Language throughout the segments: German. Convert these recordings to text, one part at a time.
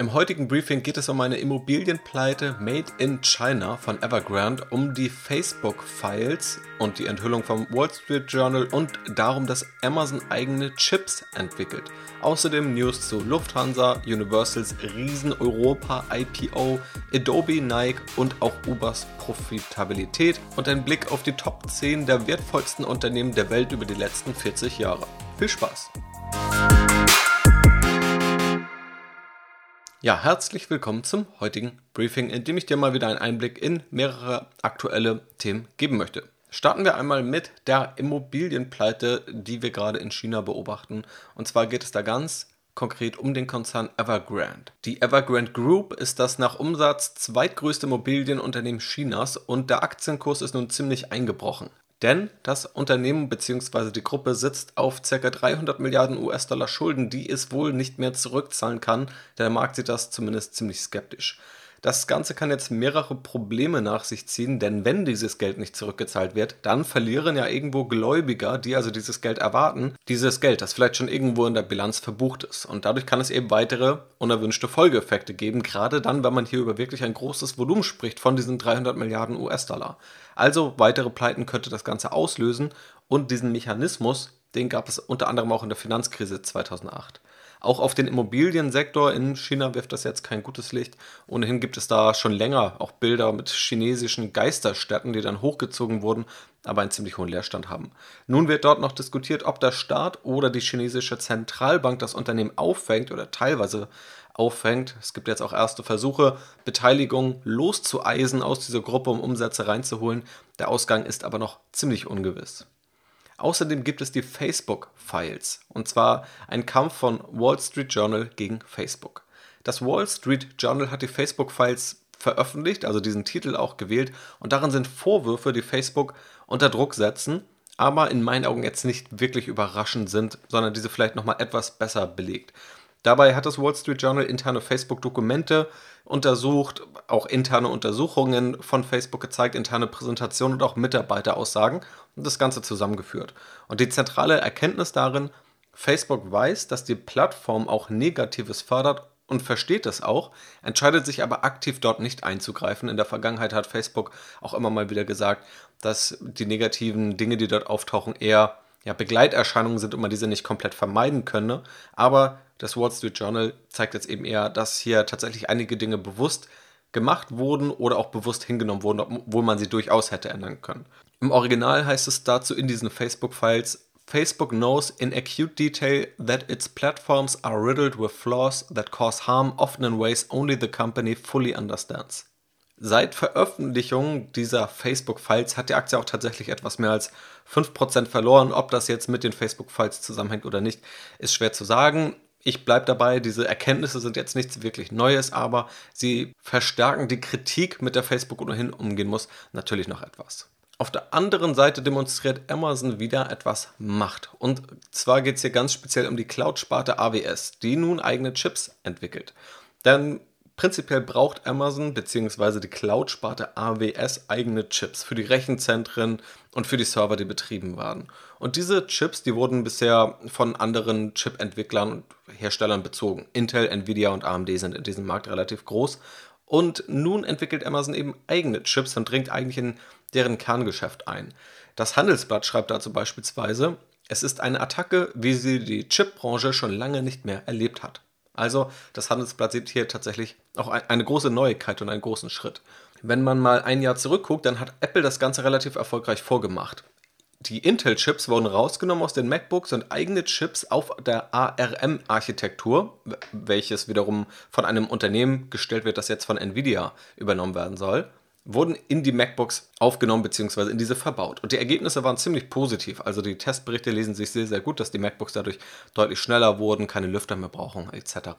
Im heutigen Briefing geht es um eine Immobilienpleite Made in China von Evergrande, um die Facebook-Files und die Enthüllung vom Wall Street Journal und darum, dass Amazon eigene Chips entwickelt. Außerdem News zu Lufthansa, Universals Riesen-Europa-IPO, Adobe, Nike und auch Ubers Profitabilität und ein Blick auf die Top 10 der wertvollsten Unternehmen der Welt über die letzten 40 Jahre. Viel Spaß! Ja, herzlich willkommen zum heutigen Briefing, in dem ich dir mal wieder einen Einblick in mehrere aktuelle Themen geben möchte. Starten wir einmal mit der Immobilienpleite, die wir gerade in China beobachten. Und zwar geht es da ganz konkret um den Konzern Evergrande. Die Evergrande Group ist das nach Umsatz zweitgrößte Immobilienunternehmen Chinas und der Aktienkurs ist nun ziemlich eingebrochen. Denn das Unternehmen bzw. die Gruppe sitzt auf ca. 300 Milliarden US-Dollar Schulden, die es wohl nicht mehr zurückzahlen kann. Der Markt sieht das zumindest ziemlich skeptisch. Das Ganze kann jetzt mehrere Probleme nach sich ziehen, denn wenn dieses Geld nicht zurückgezahlt wird, dann verlieren ja irgendwo Gläubiger, die also dieses Geld erwarten, dieses Geld, das vielleicht schon irgendwo in der Bilanz verbucht ist. Und dadurch kann es eben weitere unerwünschte Folgeeffekte geben, gerade dann, wenn man hier über wirklich ein großes Volumen spricht von diesen 300 Milliarden US-Dollar. Also weitere Pleiten könnte das Ganze auslösen und diesen Mechanismus, den gab es unter anderem auch in der Finanzkrise 2008. Auch auf den Immobiliensektor in China wirft das jetzt kein gutes Licht. Ohnehin gibt es da schon länger auch Bilder mit chinesischen Geisterstädten, die dann hochgezogen wurden, aber einen ziemlich hohen Leerstand haben. Nun wird dort noch diskutiert, ob der Staat oder die chinesische Zentralbank das Unternehmen auffängt oder teilweise auffängt. Es gibt jetzt auch erste Versuche, Beteiligung loszueisen aus dieser Gruppe, um Umsätze reinzuholen. Der Ausgang ist aber noch ziemlich ungewiss. Außerdem gibt es die Facebook-Files, und zwar ein Kampf von Wall Street Journal gegen Facebook. Das Wall Street Journal hat die Facebook-Files veröffentlicht, also diesen Titel auch gewählt, und darin sind Vorwürfe, die Facebook unter Druck setzen, aber in meinen Augen jetzt nicht wirklich überraschend sind, sondern diese vielleicht nochmal etwas besser belegt. Dabei hat das Wall Street Journal interne Facebook-Dokumente untersucht, auch interne Untersuchungen von Facebook gezeigt, interne Präsentationen und auch Mitarbeiteraussagen und das Ganze zusammengeführt. Und die zentrale Erkenntnis darin, Facebook weiß, dass die Plattform auch Negatives fördert und versteht es auch, entscheidet sich aber aktiv dort nicht einzugreifen. In der Vergangenheit hat Facebook auch immer mal wieder gesagt, dass die negativen Dinge, die dort auftauchen, eher ja, Begleiterscheinungen sind und man diese nicht komplett vermeiden könne. Aber das Wall Street Journal zeigt jetzt eben eher, dass hier tatsächlich einige Dinge bewusst gemacht wurden oder auch bewusst hingenommen wurden, obwohl man sie durchaus hätte ändern können. Im Original heißt es dazu in diesen Facebook-Files, Facebook knows in acute detail that its platforms are riddled with flaws that cause harm, often in ways only the company fully understands. Seit Veröffentlichung dieser Facebook-Files hat die Aktie auch tatsächlich etwas mehr als 5% verloren. Ob das jetzt mit den Facebook-Files zusammenhängt oder nicht, ist schwer zu sagen. Ich bleibe dabei, diese Erkenntnisse sind jetzt nichts wirklich Neues, aber sie verstärken die Kritik, mit der Facebook ohnehin umgehen muss, natürlich noch etwas. Auf der anderen Seite demonstriert Amazon wieder etwas Macht. Und zwar geht es hier ganz speziell um die Cloud-Sparte AWS, die nun eigene Chips entwickelt. Denn Prinzipiell braucht Amazon bzw. die Cloud-Sparte AWS eigene Chips für die Rechenzentren und für die Server, die betrieben werden. Und diese Chips, die wurden bisher von anderen Chip-Entwicklern und Herstellern bezogen. Intel, Nvidia und AMD sind in diesem Markt relativ groß. Und nun entwickelt Amazon eben eigene Chips und dringt eigentlich in deren Kerngeschäft ein. Das Handelsblatt schreibt dazu beispielsweise, es ist eine Attacke, wie sie die Chipbranche schon lange nicht mehr erlebt hat. Also das Handelsblatt sieht hier tatsächlich auch eine große Neuigkeit und einen großen Schritt. Wenn man mal ein Jahr zurückguckt, dann hat Apple das Ganze relativ erfolgreich vorgemacht. Die Intel-Chips wurden rausgenommen aus den MacBooks und eigene Chips auf der ARM-Architektur, welches wiederum von einem Unternehmen gestellt wird, das jetzt von Nvidia übernommen werden soll wurden in die MacBooks aufgenommen bzw. in diese verbaut. Und die Ergebnisse waren ziemlich positiv. Also die Testberichte lesen sich sehr, sehr gut, dass die MacBooks dadurch deutlich schneller wurden, keine Lüfter mehr brauchen etc.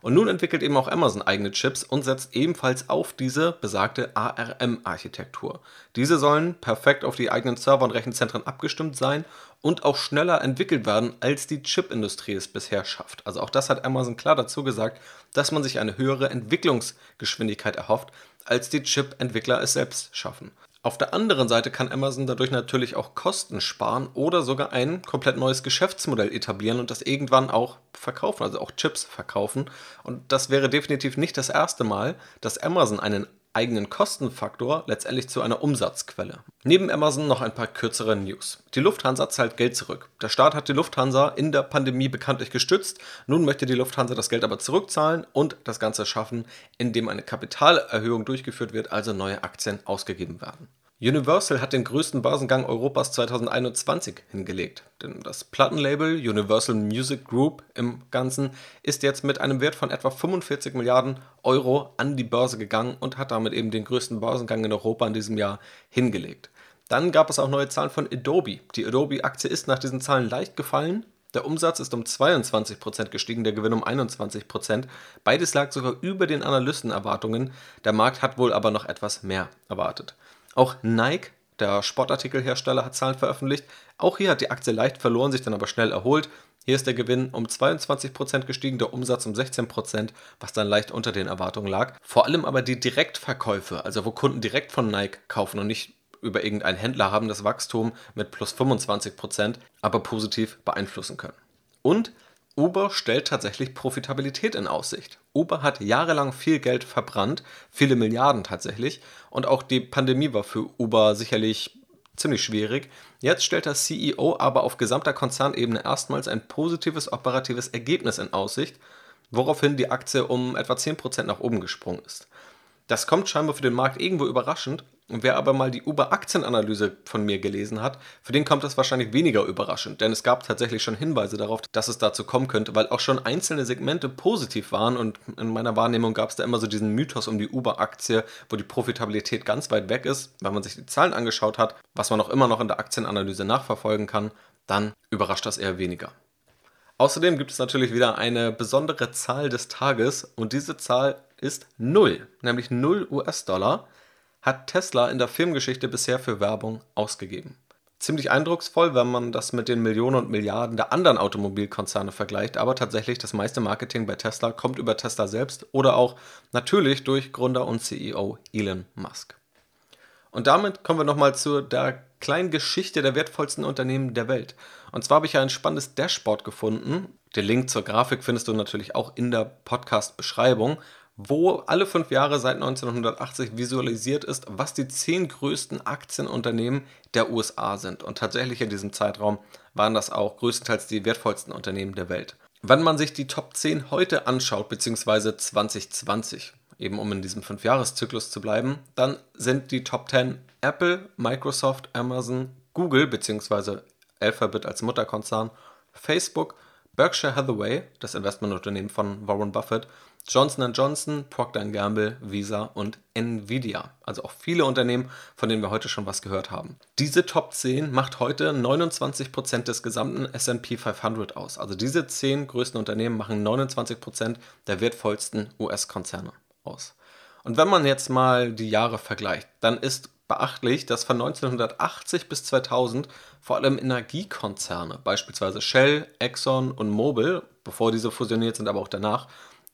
Und nun entwickelt eben auch Amazon eigene Chips und setzt ebenfalls auf diese besagte ARM-Architektur. Diese sollen perfekt auf die eigenen Server und Rechenzentren abgestimmt sein und auch schneller entwickelt werden, als die Chipindustrie es bisher schafft. Also auch das hat Amazon klar dazu gesagt, dass man sich eine höhere Entwicklungsgeschwindigkeit erhofft, als die Chip-Entwickler es selbst schaffen. Auf der anderen Seite kann Amazon dadurch natürlich auch Kosten sparen oder sogar ein komplett neues Geschäftsmodell etablieren und das irgendwann auch verkaufen, also auch Chips verkaufen. Und das wäre definitiv nicht das erste Mal, dass Amazon einen eigenen Kostenfaktor letztendlich zu einer Umsatzquelle. Neben Amazon noch ein paar kürzere News. Die Lufthansa zahlt Geld zurück. Der Staat hat die Lufthansa in der Pandemie bekanntlich gestützt. Nun möchte die Lufthansa das Geld aber zurückzahlen und das Ganze schaffen, indem eine Kapitalerhöhung durchgeführt wird, also neue Aktien ausgegeben werden. Universal hat den größten Börsengang Europas 2021 hingelegt. Denn das Plattenlabel Universal Music Group im Ganzen ist jetzt mit einem Wert von etwa 45 Milliarden Euro an die Börse gegangen und hat damit eben den größten Börsengang in Europa in diesem Jahr hingelegt. Dann gab es auch neue Zahlen von Adobe. Die Adobe-Aktie ist nach diesen Zahlen leicht gefallen. Der Umsatz ist um 22% gestiegen, der Gewinn um 21%. Beides lag sogar über den Analystenerwartungen. Der Markt hat wohl aber noch etwas mehr erwartet. Auch Nike, der Sportartikelhersteller, hat Zahlen veröffentlicht. Auch hier hat die Aktie leicht verloren, sich dann aber schnell erholt. Hier ist der Gewinn um 22% gestiegen, der Umsatz um 16%, was dann leicht unter den Erwartungen lag. Vor allem aber die Direktverkäufe, also wo Kunden direkt von Nike kaufen und nicht über irgendeinen Händler haben, das Wachstum mit plus 25%, aber positiv beeinflussen können. Und Uber stellt tatsächlich Profitabilität in Aussicht. Uber hat jahrelang viel Geld verbrannt, viele Milliarden tatsächlich, und auch die Pandemie war für Uber sicherlich ziemlich schwierig. Jetzt stellt der CEO aber auf gesamter Konzernebene erstmals ein positives operatives Ergebnis in Aussicht, woraufhin die Aktie um etwa 10% nach oben gesprungen ist. Das kommt scheinbar für den Markt irgendwo überraschend. Und wer aber mal die Uber-Aktienanalyse von mir gelesen hat, für den kommt das wahrscheinlich weniger überraschend, denn es gab tatsächlich schon Hinweise darauf, dass es dazu kommen könnte, weil auch schon einzelne Segmente positiv waren und in meiner Wahrnehmung gab es da immer so diesen Mythos um die Uber-Aktie, wo die Profitabilität ganz weit weg ist. Wenn man sich die Zahlen angeschaut hat, was man auch immer noch in der Aktienanalyse nachverfolgen kann, dann überrascht das eher weniger. Außerdem gibt es natürlich wieder eine besondere Zahl des Tages und diese Zahl ist 0, nämlich 0 US-Dollar hat Tesla in der Firmengeschichte bisher für Werbung ausgegeben. Ziemlich eindrucksvoll, wenn man das mit den Millionen und Milliarden der anderen Automobilkonzerne vergleicht, aber tatsächlich das meiste Marketing bei Tesla kommt über Tesla selbst oder auch natürlich durch Gründer und CEO Elon Musk. Und damit kommen wir nochmal zu der kleinen Geschichte der wertvollsten Unternehmen der Welt. Und zwar habe ich ja ein spannendes Dashboard gefunden. Den Link zur Grafik findest du natürlich auch in der Podcast-Beschreibung, wo alle fünf Jahre seit 1980 visualisiert ist, was die zehn größten Aktienunternehmen der USA sind. Und tatsächlich in diesem Zeitraum waren das auch größtenteils die wertvollsten Unternehmen der Welt. Wenn man sich die Top 10 heute anschaut, beziehungsweise 2020, eben um in diesem Fünfjahreszyklus zu bleiben, dann sind die Top 10 Apple, Microsoft, Amazon, Google, beziehungsweise Alphabet als Mutterkonzern, Facebook, Berkshire Hathaway, das Investmentunternehmen von Warren Buffett, Johnson Johnson, Procter Gamble, Visa und Nvidia. Also auch viele Unternehmen, von denen wir heute schon was gehört haben. Diese Top 10 macht heute 29% des gesamten SP 500 aus. Also diese 10 größten Unternehmen machen 29% der wertvollsten US-Konzerne aus. Und wenn man jetzt mal die Jahre vergleicht, dann ist beachtlich, dass von 1980 bis 2000 vor allem Energiekonzerne, beispielsweise Shell, Exxon und Mobil, bevor diese fusioniert sind, aber auch danach,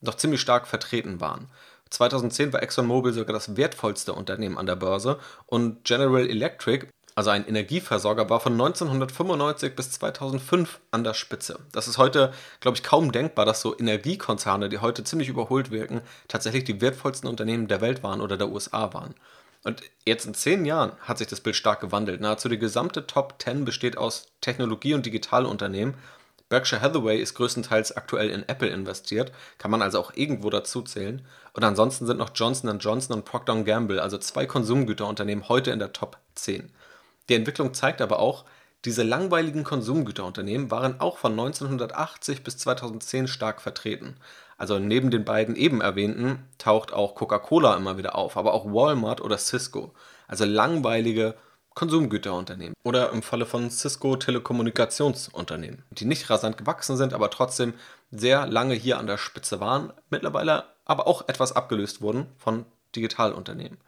noch ziemlich stark vertreten waren. 2010 war ExxonMobil sogar das wertvollste Unternehmen an der Börse und General Electric, also ein Energieversorger, war von 1995 bis 2005 an der Spitze. Das ist heute, glaube ich, kaum denkbar, dass so Energiekonzerne, die heute ziemlich überholt wirken, tatsächlich die wertvollsten Unternehmen der Welt waren oder der USA waren. Und jetzt in zehn Jahren hat sich das Bild stark gewandelt. Nahezu die gesamte Top 10 besteht aus Technologie- und Digitalunternehmen. Berkshire Hathaway ist größtenteils aktuell in Apple investiert, kann man also auch irgendwo dazu zählen. Und ansonsten sind noch Johnson Johnson und Procter Gamble, also zwei Konsumgüterunternehmen, heute in der Top 10. Die Entwicklung zeigt aber auch, diese langweiligen Konsumgüterunternehmen waren auch von 1980 bis 2010 stark vertreten. Also neben den beiden eben erwähnten taucht auch Coca-Cola immer wieder auf, aber auch Walmart oder Cisco. Also langweilige Konsumgüterunternehmen. Oder im Falle von Cisco Telekommunikationsunternehmen, die nicht rasant gewachsen sind, aber trotzdem sehr lange hier an der Spitze waren, mittlerweile aber auch etwas abgelöst wurden von Digitalunternehmen.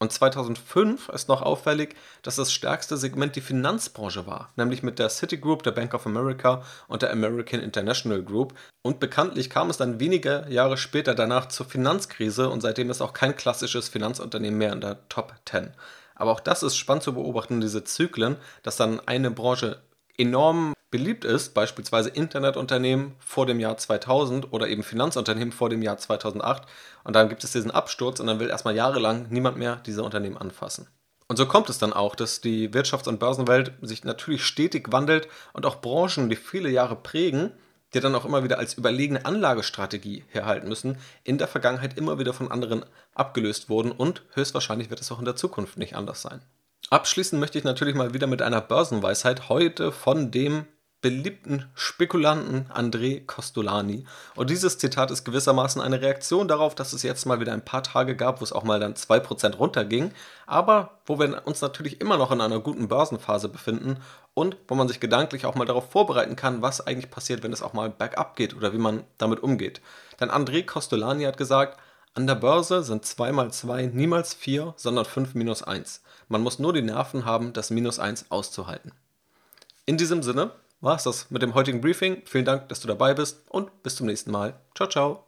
Und 2005 ist noch auffällig, dass das stärkste Segment die Finanzbranche war, nämlich mit der Citigroup, der Bank of America und der American International Group. Und bekanntlich kam es dann wenige Jahre später danach zur Finanzkrise und seitdem ist auch kein klassisches Finanzunternehmen mehr in der Top 10. Aber auch das ist spannend zu beobachten, diese Zyklen, dass dann eine Branche enorm beliebt ist, beispielsweise Internetunternehmen vor dem Jahr 2000 oder eben Finanzunternehmen vor dem Jahr 2008. Und dann gibt es diesen Absturz und dann will erstmal jahrelang niemand mehr diese Unternehmen anfassen. Und so kommt es dann auch, dass die Wirtschafts- und Börsenwelt sich natürlich stetig wandelt und auch Branchen, die viele Jahre prägen, die dann auch immer wieder als überlegene Anlagestrategie herhalten müssen, in der Vergangenheit immer wieder von anderen abgelöst wurden und höchstwahrscheinlich wird es auch in der Zukunft nicht anders sein. Abschließen möchte ich natürlich mal wieder mit einer Börsenweisheit heute von dem beliebten Spekulanten André Costolani. Und dieses Zitat ist gewissermaßen eine Reaktion darauf, dass es jetzt mal wieder ein paar Tage gab, wo es auch mal dann 2% runterging, aber wo wir uns natürlich immer noch in einer guten Börsenphase befinden und wo man sich gedanklich auch mal darauf vorbereiten kann, was eigentlich passiert, wenn es auch mal bergab geht oder wie man damit umgeht. Denn André Costolani hat gesagt, an der Börse sind 2 mal 2 niemals 4, sondern 5 minus 1. Man muss nur die Nerven haben, das minus 1 auszuhalten. In diesem Sinne war es das mit dem heutigen Briefing. Vielen Dank, dass du dabei bist und bis zum nächsten Mal. Ciao, ciao.